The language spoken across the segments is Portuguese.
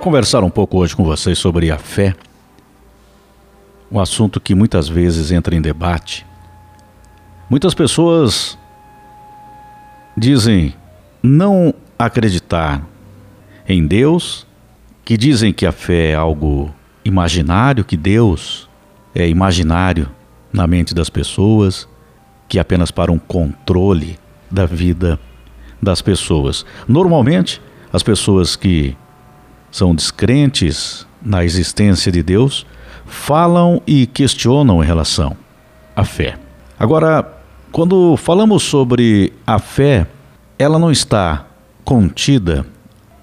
Vou conversar um pouco hoje com vocês sobre a fé, um assunto que muitas vezes entra em debate. Muitas pessoas dizem não acreditar em Deus, que dizem que a fé é algo imaginário, que Deus é imaginário na mente das pessoas, que é apenas para um controle da vida das pessoas. Normalmente, as pessoas que são descrentes na existência de Deus falam e questionam em relação à fé. Agora, quando falamos sobre a fé, ela não está contida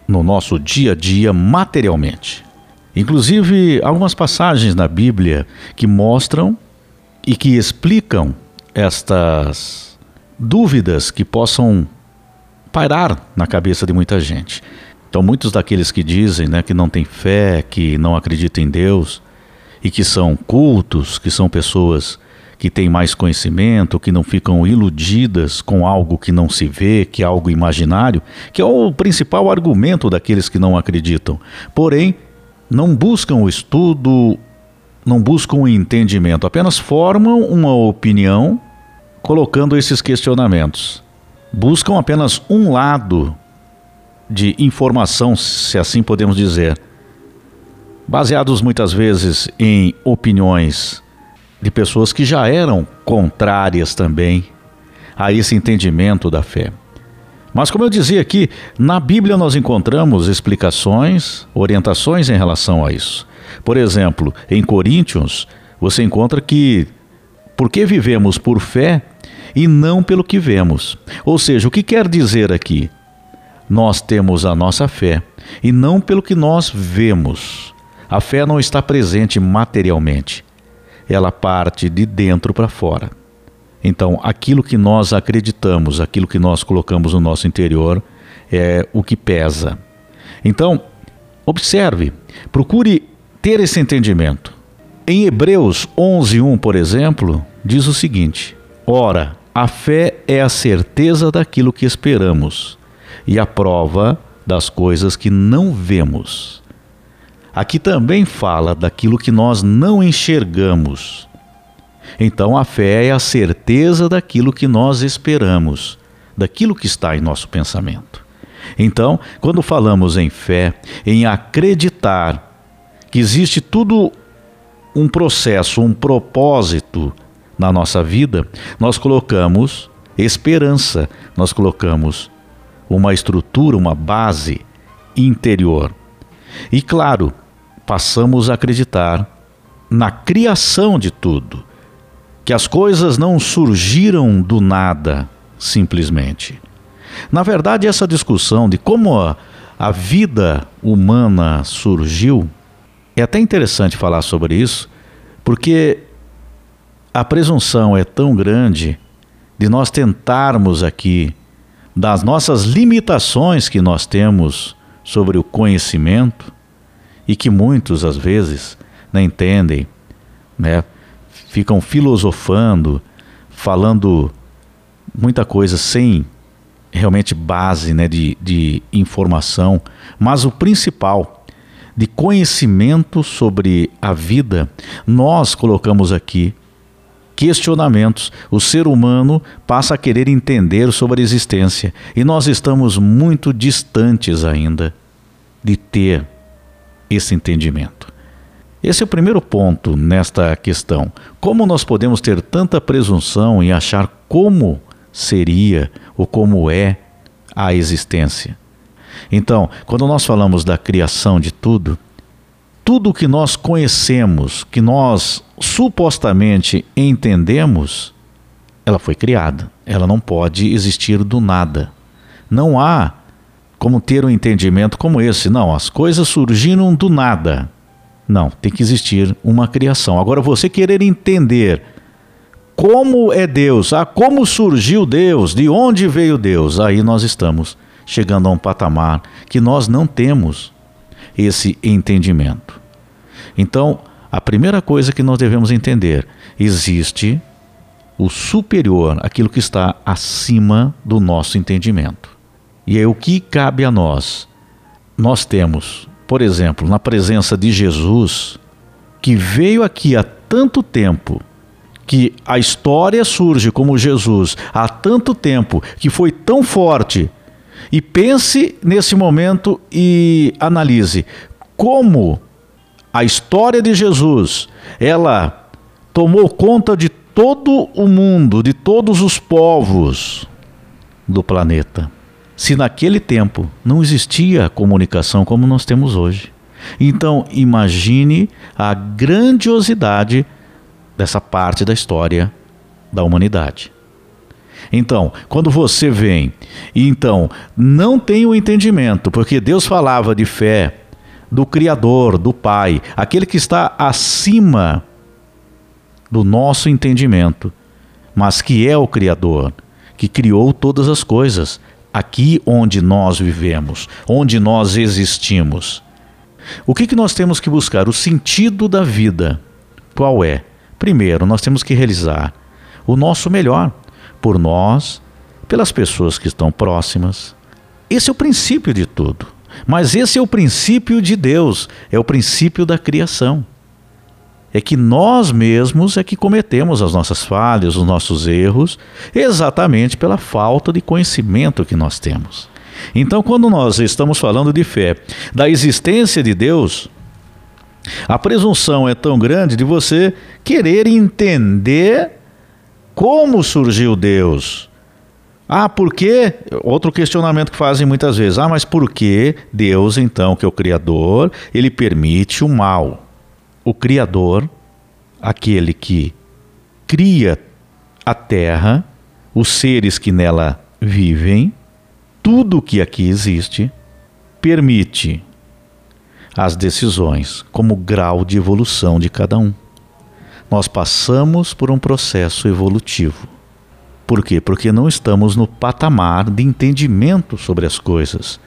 no nosso dia a dia materialmente. Inclusive, algumas passagens na Bíblia que mostram e que explicam estas dúvidas que possam pairar na cabeça de muita gente. Então, muitos daqueles que dizem né, que não têm fé, que não acreditam em Deus e que são cultos, que são pessoas que têm mais conhecimento, que não ficam iludidas com algo que não se vê, que é algo imaginário, que é o principal argumento daqueles que não acreditam. Porém, não buscam o estudo, não buscam o entendimento, apenas formam uma opinião colocando esses questionamentos. Buscam apenas um lado de informação, se assim podemos dizer, baseados muitas vezes em opiniões de pessoas que já eram contrárias também a esse entendimento da fé. Mas, como eu dizia aqui, na Bíblia nós encontramos explicações, orientações em relação a isso. Por exemplo, em Coríntios, você encontra que porque vivemos por fé e não pelo que vemos. Ou seja, o que quer dizer aqui? Nós temos a nossa fé e não pelo que nós vemos. A fé não está presente materialmente, ela parte de dentro para fora. Então, aquilo que nós acreditamos, aquilo que nós colocamos no nosso interior, é o que pesa. Então, observe, procure ter esse entendimento. Em Hebreus 11:1, por exemplo, diz o seguinte: Ora, a fé é a certeza daquilo que esperamos e a prova das coisas que não vemos. Aqui também fala daquilo que nós não enxergamos. Então a fé é a certeza daquilo que nós esperamos, daquilo que está em nosso pensamento. Então, quando falamos em fé, em acreditar que existe tudo um processo, um propósito na nossa vida, nós colocamos esperança, nós colocamos uma estrutura, uma base interior. E claro, passamos a acreditar na criação de tudo, que as coisas não surgiram do nada, simplesmente. Na verdade, essa discussão de como a, vida humana surgiu é até interessante falar sobre isso, porque a presunção é tão grande de nós tentarmos aqui, das nossas limitações que nós temos sobre o conhecimento, e que muitos, às vezes, não entendem, né? ficam filosofando, falando muita coisa sem realmente base né, de, de informação, mas o principal de conhecimento sobre a vida, nós colocamos aqui questionamentos. O ser humano passa a querer entender sobre a existência e nós estamos muito distantes ainda de ter esse entendimento. Esse é o primeiro ponto nesta questão. Como nós podemos ter tanta presunção em achar como seria ou como é a existência? Então, quando nós falamos da criação de tudo, tudo que nós conhecemos, que nós supostamente entendemos, ela foi criada. Ela não pode existir do nada. Não há como ter um entendimento como esse. Não, as coisas surgiram do nada. Não, tem que existir uma criação. Agora, você querer entender como é Deus, ah, como surgiu Deus, de onde veio Deus, aí nós estamos chegando a um patamar que nós não temos esse entendimento. Então, a primeira coisa que nós devemos entender: existe o superior, aquilo que está acima do nosso entendimento. E é o que cabe a nós. Nós temos por exemplo, na presença de Jesus, que veio aqui há tanto tempo, que a história surge como Jesus há tanto tempo, que foi tão forte, e pense nesse momento e analise como a história de Jesus, ela tomou conta de todo o mundo, de todos os povos do planeta. Se naquele tempo não existia comunicação como nós temos hoje. Então, imagine a grandiosidade dessa parte da história da humanidade. Então, quando você vem e então não tem o entendimento, porque Deus falava de fé do Criador, do Pai, aquele que está acima do nosso entendimento, mas que é o Criador, que criou todas as coisas, aqui onde nós vivemos, onde nós existimos. O que, que nós temos que buscar? O sentido da vida. Qual é? Primeiro, nós temos que realizar o nosso melhor por nós, pelas pessoas que estão próximas. Esse é o princípio de tudo. Mas esse é o princípio de Deus, é o princípio da criação. É que nós mesmos é que cometemos as nossas falhas, os nossos erros, exatamente pela falta de conhecimento que nós temos. Então, quando nós estamos falando de fé, da existência de Deus, a presunção é tão grande de você querer entender como surgiu Deus. Ah, por quê? Outro questionamento que fazem muitas vezes. Ah, mas por que Deus, então, que é o Criador, ele permite o mal? O Criador, aquele que cria a terra, os seres que nela vivem, tudo que aqui existe, permite as decisões como grau de evolução de cada um. Nós passamos por um processo evolutivo. Por quê? Porque não estamos no patamar de entendimento sobre as coisas.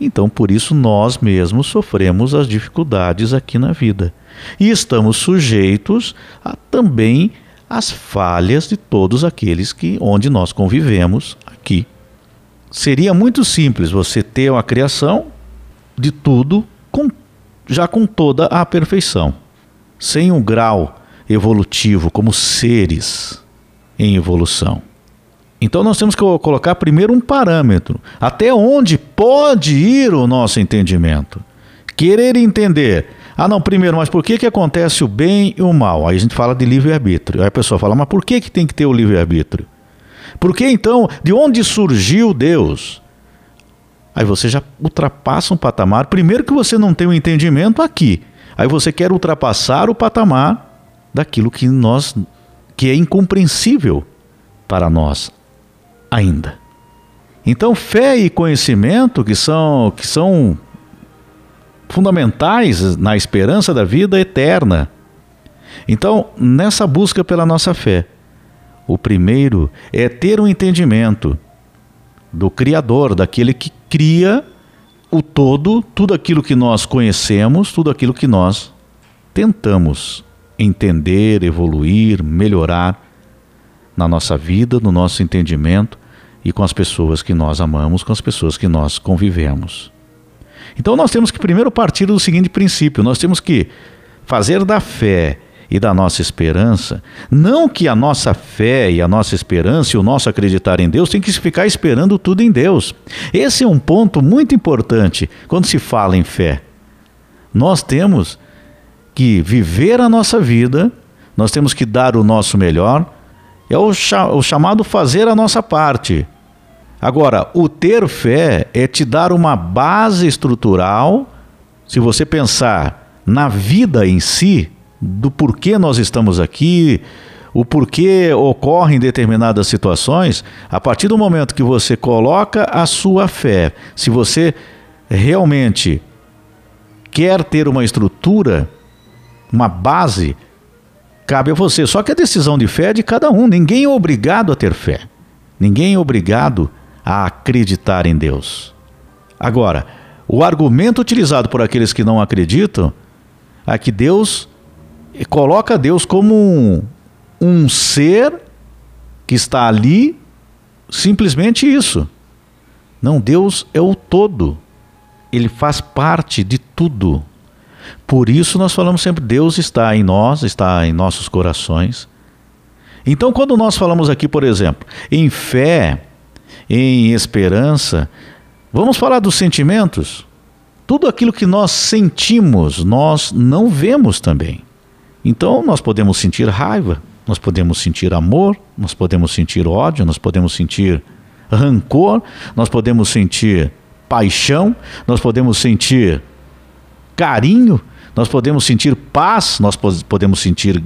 Então, por isso, nós mesmos sofremos as dificuldades aqui na vida. E estamos sujeitos a, também às falhas de todos aqueles que onde nós convivemos aqui. Seria muito simples você ter uma criação de tudo com, já com toda a perfeição, sem um grau evolutivo, como seres em evolução. Então nós temos que colocar primeiro um parâmetro. Até onde pode ir o nosso entendimento? Querer entender. Ah, não, primeiro, mas por que, que acontece o bem e o mal? Aí a gente fala de livre-arbítrio. Aí a pessoa fala, mas por que, que tem que ter o livre-arbítrio? Por que então, de onde surgiu Deus? Aí você já ultrapassa um patamar. Primeiro que você não tem o um entendimento aqui. Aí você quer ultrapassar o patamar daquilo que nós que é incompreensível para nós ainda. Então, fé e conhecimento que são que são fundamentais na esperança da vida eterna. Então, nessa busca pela nossa fé, o primeiro é ter um entendimento do Criador, daquele que cria o todo, tudo aquilo que nós conhecemos, tudo aquilo que nós tentamos entender, evoluir, melhorar na nossa vida, no nosso entendimento e com as pessoas que nós amamos, com as pessoas que nós convivemos. Então nós temos que primeiro partir do seguinte princípio: nós temos que fazer da fé e da nossa esperança, não que a nossa fé e a nossa esperança e o nosso acreditar em Deus tem que ficar esperando tudo em Deus. Esse é um ponto muito importante quando se fala em fé. Nós temos que viver a nossa vida, nós temos que dar o nosso melhor, é o, chamado fazer a nossa parte. Agora, o ter fé é te dar uma base estrutural, se você pensar na vida em si, do porquê nós estamos aqui, o porquê ocorrem determinadas situações, a partir do momento que você coloca a sua fé, se você realmente quer ter uma estrutura, uma base, cabe a você. Só que a decisão de fé é de cada um. Ninguém é obrigado a ter fé. Ninguém é obrigado a acreditar em Deus. Agora, o argumento utilizado por aqueles que não acreditam é que Deus coloca Deus como um, um ser que está ali, simplesmente isso. Não, Deus é o todo. ele faz parte de tudo. Por isso nós falamos sempre: Deus está em nós, está em nossos corações. Então, quando nós falamos aqui, por exemplo, em fé, em esperança, vamos falar dos sentimentos. Tudo aquilo que nós sentimos, nós não vemos também. Então, nós podemos sentir raiva, nós podemos sentir amor, nós podemos sentir ódio, nós podemos sentir rancor, nós podemos sentir paixão, nós podemos sentir carinho, nós podemos sentir paz, nós podemos sentir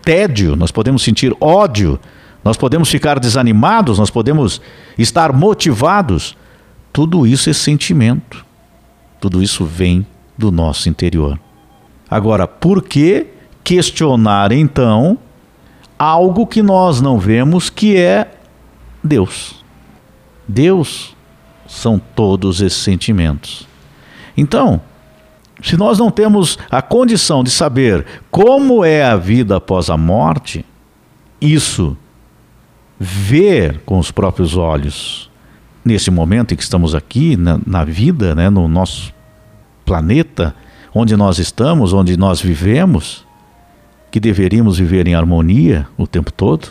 tédio, nós podemos sentir ódio, nós podemos ficar desanimados, nós podemos estar motivados. Tudo isso é sentimento. Tudo isso vem do nosso interior. Agora, por que questionar então algo que nós não vemos que é Deus? Deus são todos esses sentimentos. Então, se nós não temos a condição de saber como é a vida após a morte, isso, ver com os próprios olhos, nesse momento em que estamos aqui, na, na vida, né, no nosso planeta, onde nós estamos, onde nós vivemos, que deveríamos viver em harmonia o tempo todo,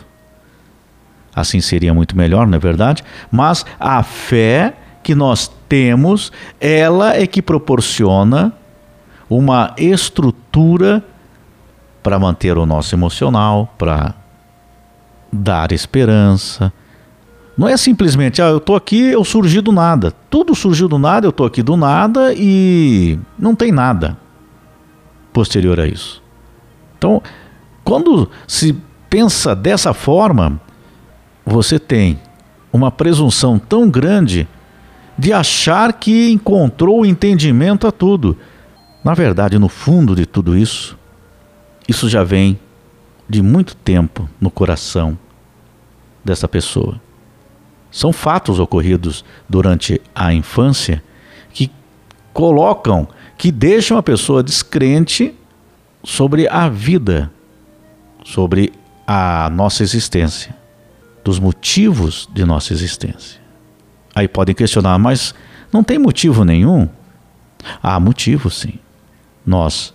assim seria muito melhor, não é verdade? Mas a fé que nós temos, ela é que proporciona uma estrutura para manter o nosso emocional, para dar esperança. Não é simplesmente, ah, eu estou aqui, eu surgi do nada. Tudo surgiu do nada, eu estou aqui do nada e não tem nada posterior a isso. Então, quando se pensa dessa forma, você tem uma presunção tão grande de achar que encontrou o entendimento a tudo. Na verdade, no fundo de tudo isso, isso já vem de muito tempo no coração dessa pessoa. São fatos ocorridos durante a infância que colocam, que deixam a pessoa descrente sobre a vida, sobre a nossa existência, dos motivos de nossa existência. Aí podem questionar, mas não tem motivo nenhum? Há motivo, sim nós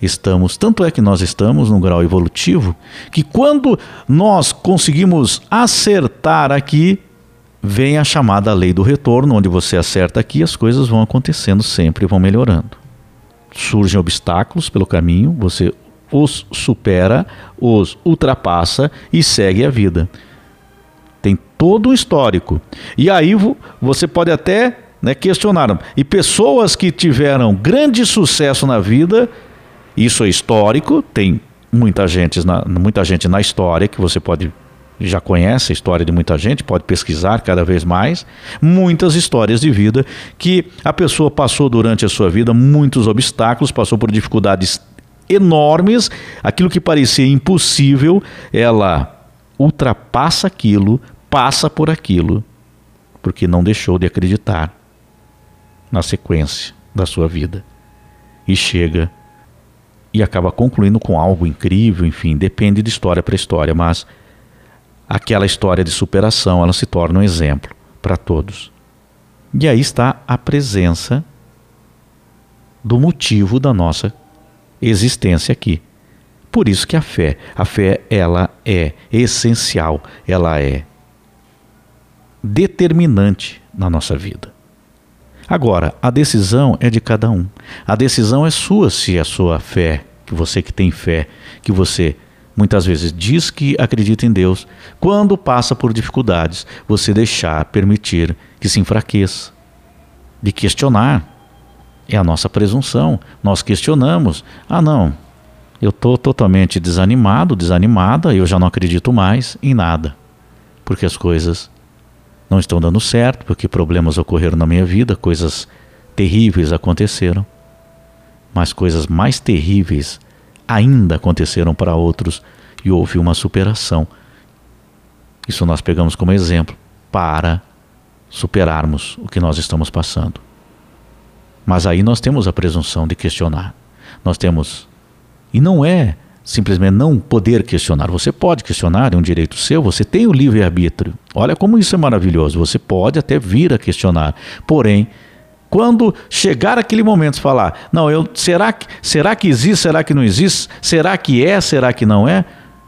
estamos, tanto é que nós estamos num grau evolutivo, que quando nós conseguimos acertar aqui, vem a chamada lei do retorno, onde você acerta aqui, as coisas vão acontecendo sempre, vão melhorando. Surgem obstáculos pelo caminho, você os supera, os ultrapassa e segue a vida. Tem todo o histórico. E aí você pode até né, questionaram. E pessoas que tiveram grande sucesso na vida, isso é histórico, tem muita gente na, muita gente na história que você pode já conhece a história de muita gente, pode pesquisar cada vez mais, muitas histórias de vida que a pessoa passou durante a sua vida muitos obstáculos, passou por dificuldades enormes, aquilo que parecia impossível, ela ultrapassa aquilo, passa por aquilo, porque não deixou de acreditar na sequência da sua vida. E chega e acaba concluindo com algo incrível, enfim, depende de história para história, mas aquela história de superação, ela se torna um exemplo para todos. E aí está a presença do motivo da nossa existência aqui. Por isso que a fé, a fé ela é essencial, ela é determinante na nossa vida. Agora, a decisão é de cada um. A decisão é sua se a sua fé, que você que tem fé, que você muitas vezes diz que acredita em Deus, quando passa por dificuldades, você deixar, permitir que se enfraqueça, de questionar. É a nossa presunção. Nós questionamos. Ah, não, eu estou totalmente desanimado, desanimada, eu já não acredito mais em nada, porque as coisas não estão dando certo, porque problemas ocorreram na minha vida, coisas terríveis aconteceram. Mas coisas mais terríveis ainda aconteceram para outros e houve uma superação. Isso nós pegamos como exemplo para superarmos o que nós estamos passando. Mas aí nós temos a presunção de questionar. Nós temos. E não é simplesmente não poder questionar. Você pode questionar, é um direito seu, você tem o livre-arbítrio. Olha como isso é maravilhoso. Você pode até vir a questionar, porém, Quando chegar aquele momento, falar, não, eu será que será que existe, será que não existe, será que é, será que não é?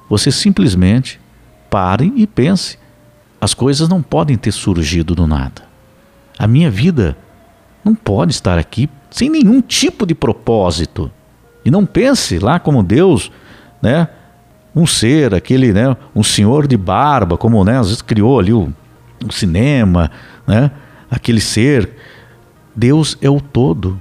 Você simplesmente pare e pense. As coisas não podem ter surgido do nada. A minha vida não pode estar aqui sem nenhum tipo de propósito. E não pense lá como Deus, né? Um ser, aquele, né? Um senhor de barba, como, né? Às vezes criou ali o, o cinema, né? Aquele ser. Deus é o todo,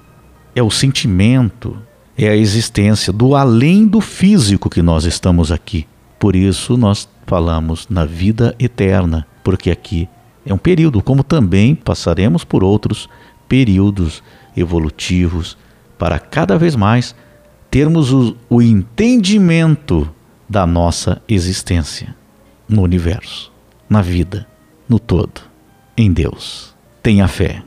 é o sentimento, é a existência do além do físico que nós estamos aqui. Por isso nós falamos na vida eterna, porque aqui é um período, como também passaremos por outros períodos evolutivos para cada vez mais termos o, o entendimento da nossa existência no universo, na vida, no todo, em Deus. Tenha fé.